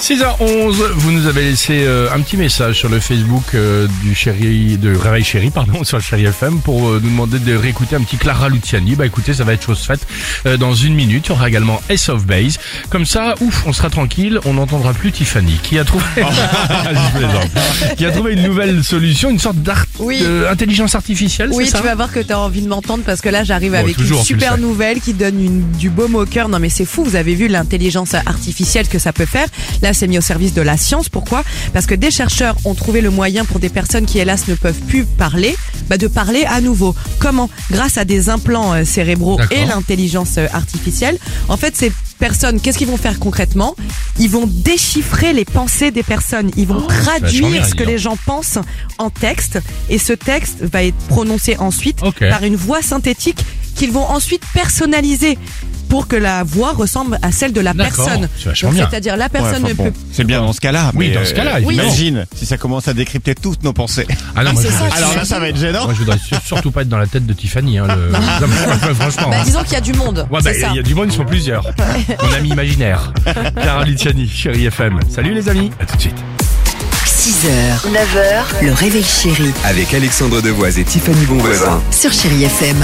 6h11, vous nous avez laissé euh, un petit message sur le Facebook euh, du chéri, de Réveil Chéri, pardon, sur le Chéri FM pour euh, nous demander de réécouter un petit Clara Luciani. Bah écoutez, ça va être chose faite euh, dans une minute. Il y aura également S of Base. Comme ça, ouf, on sera tranquille, on n'entendra plus Tiffany qui a trouvé, qui a trouvé une nouvelle solution, une sorte Oui. d'intelligence artificielle, Oui, ça tu vas voir que tu as envie de m'entendre parce que là j'arrive Bon, avec toujours, une super sais. nouvelle qui donne une- du baume au cœur. Non mais c'est fou, vous avez vu l'intelligence artificielle que ça peut faire. Là c'est mis au service de la science. Pourquoi? Parce que des chercheurs ont trouvé le moyen pour des personnes qui hélas ne peuvent plus parler, bah, de parler à nouveau. Comment? Grâce à des implants euh, cérébraux et l'intelligence euh, artificielle. En fait ces personnes, qu'est-ce qu'ils vont faire concrètement? Ils vont déchiffrer les pensées des personnes. Ils vont bien, traduire ce que les gens pensent en texte et ce texte va être prononcé ensuite par une voix synthétique qu'ils vont ensuite personnaliser pour que la voix ressemble à celle de la D'accord, personne. c'est vachement Donc, bien. C'est-à-dire la Ouais, personne enfin, ne bon, peut C'est bien dans ce cas-là. Oui, mais, dans ce cas-là, évidemment. Imagine si ça commence à décrypter toutes nos pensées. Ah non, moi, c'est je ça, voudrais- Alors là, ça va être gênant. moi, je voudrais sur- surtout pas être dans la tête de Tiffany, hein, le... Non, mais, franchement. Bah, hein. disons qu'il y a du monde. Ouais, bah, c'est ça. il y a du monde, ils sont plusieurs. Mon ami imaginaire. Clara Luciani, chérie FM. Salut les amis. À tout de suite. 6h, 9h, le réveil chéri Avec Alexandre Devoise et Tiffany Bonvoisin. sur Chérie FM.